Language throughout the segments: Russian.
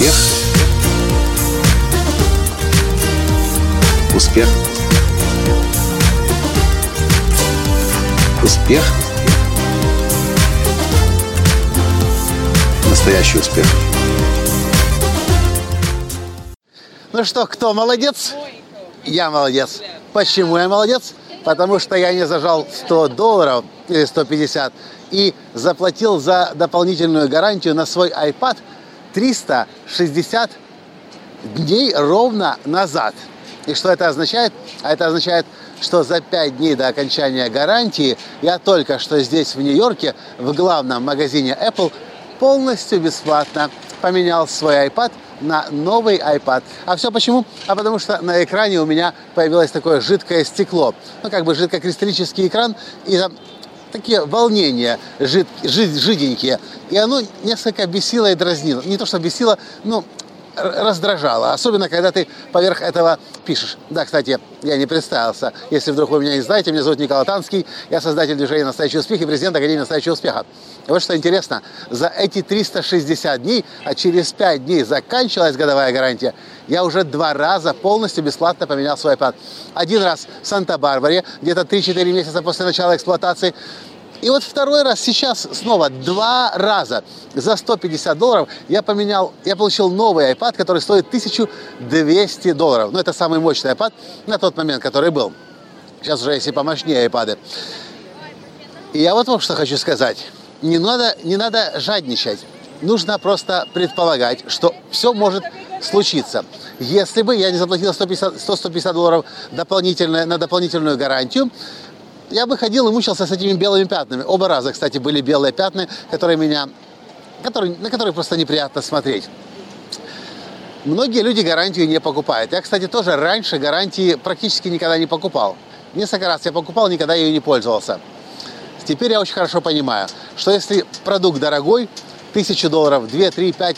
Успех. Успех. Успех. Настоящий успех. Ну что, кто молодец? Я молодец. Почему я молодец? Потому что я не зажал 100 долларов или 150 и заплатил за дополнительную гарантию на свой iPad 360 дней ровно назад. И что это означает? А это означает, что за 5 дней до окончания гарантии я только что здесь, в Нью-Йорке, в главном магазине Apple, полностью бесплатно поменял свой iPad на новый iPad. А все почему? А потому что на экране у меня появилось такое жидкое стекло. Ну, как бы жидкокристаллический экран, и там такие волнения жид, жид, жиденькие. И оно несколько бесило и дразнило. Не то, что бесило, но раздражало. Особенно, когда ты поверх этого пишешь. Да, кстати, я не представился. Если вдруг вы меня не знаете, меня зовут Николай Танский. Я создатель движения «Настоящий успех» и президент Академии «Настоящего успеха». И вот что интересно. За эти 360 дней, а через 5 дней заканчивалась годовая гарантия, я уже два раза полностью бесплатно поменял свой iPad. Один раз в Санта-Барбаре, где-то 3-4 месяца после начала эксплуатации, и вот второй раз сейчас снова два раза за 150 долларов я поменял, я получил новый iPad, который стоит 1200 долларов. Ну, это самый мощный iPad на тот момент, который был. Сейчас уже есть и помощнее iPad. И я вот вам что хочу сказать. Не надо, не надо жадничать. Нужно просто предполагать, что все может случиться. Если бы я не заплатил 100-150 долларов дополнительно, на дополнительную гарантию, я бы ходил и мучился с этими белыми пятнами. Оба раза, кстати, были белые пятна, которые меня, которые, на которые просто неприятно смотреть. Многие люди гарантию не покупают. Я, кстати, тоже раньше гарантии практически никогда не покупал. Несколько раз я покупал, никогда ею не пользовался. Теперь я очень хорошо понимаю, что если продукт дорогой, тысячу долларов, 2, 3, 5,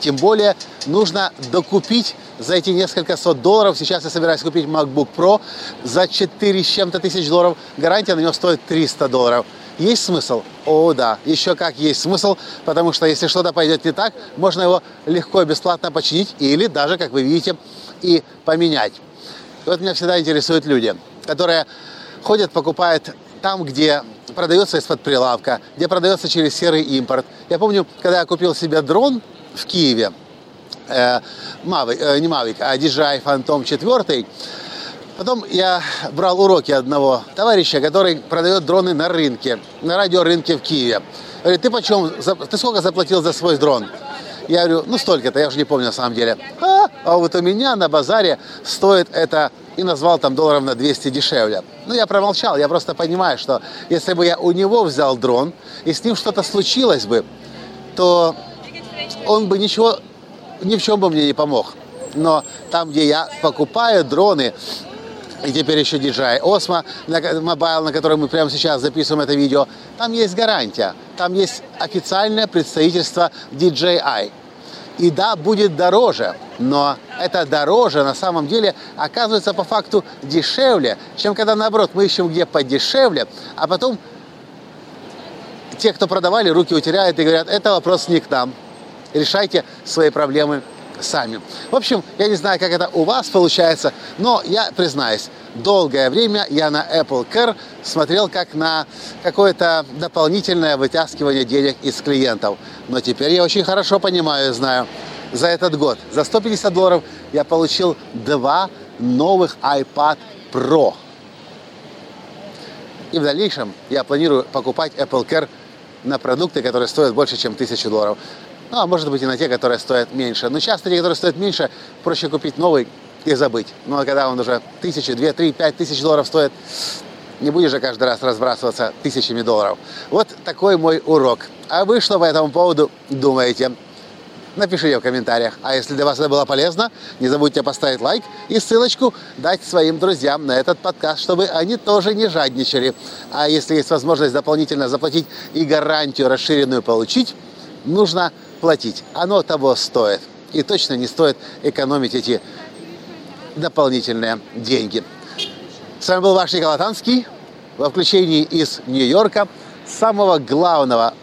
тем более нужно докупить за эти несколько сот долларов. Сейчас я собираюсь купить MacBook Pro за 4 с чем-то тысяч долларов. Гарантия на него стоит 300 долларов. Есть смысл? О, да, еще как есть смысл, потому что если что-то пойдет не так, можно его легко и бесплатно починить или даже, как вы видите, и поменять. Вот меня всегда интересуют люди, которые ходят, покупают там, где продается из-под прилавка, где продается через серый импорт. Я помню, когда я купил себе дрон в Киеве, Mavic, э, не Mavic, а DJI Phantom 4, Потом я брал уроки одного товарища, который продает дроны на рынке, на радиорынке в Киеве. Говорит, ты почем, ты сколько заплатил за свой дрон? Я говорю, ну столько-то, я уже не помню на самом деле. А, а вот у меня на базаре стоит это и назвал там долларов на 200 дешевле. Ну, я промолчал, я просто понимаю, что если бы я у него взял дрон, и с ним что-то случилось бы, то он бы ничего, ни в чем бы мне не помог. Но там, где я покупаю дроны, и теперь еще DJI Osmo Mobile, на котором мы прямо сейчас записываем это видео, там есть гарантия, там есть официальное представительство DJI. И да, будет дороже, но это дороже на самом деле оказывается по факту дешевле, чем когда наоборот мы ищем где подешевле, а потом те, кто продавали, руки утеряют и говорят, это вопрос не к нам, решайте свои проблемы сами. В общем, я не знаю, как это у вас получается, но я признаюсь, долгое время я на Apple Care смотрел как на какое-то дополнительное вытаскивание денег из клиентов. Но теперь я очень хорошо понимаю и знаю, за этот год, за 150 долларов я получил два новых iPad Pro. И в дальнейшем я планирую покупать Apple Care на продукты, которые стоят больше, чем 1000 долларов. Ну, а может быть и на те, которые стоят меньше. Но часто те, которые стоят меньше, проще купить новый и забыть. Ну, а когда он уже тысячи, две, три, пять тысяч долларов стоит, не будешь же каждый раз разбрасываться тысячами долларов. Вот такой мой урок. А вы что по этому поводу думаете? Напишите в комментариях. А если для вас это было полезно, не забудьте поставить лайк и ссылочку дать своим друзьям на этот подкаст, чтобы они тоже не жадничали. А если есть возможность дополнительно заплатить и гарантию расширенную получить, нужно платить. Оно того стоит. И точно не стоит экономить эти дополнительные деньги. С вами был ваш Николай Танский во включении из Нью-Йорка, самого главного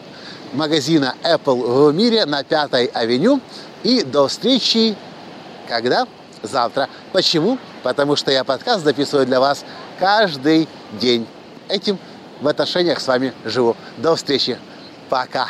магазина Apple в мире на Пятой авеню. И до встречи, когда? Завтра. Почему? Потому что я подкаст записываю для вас каждый день. Этим в отношениях с вами живу. До встречи. Пока.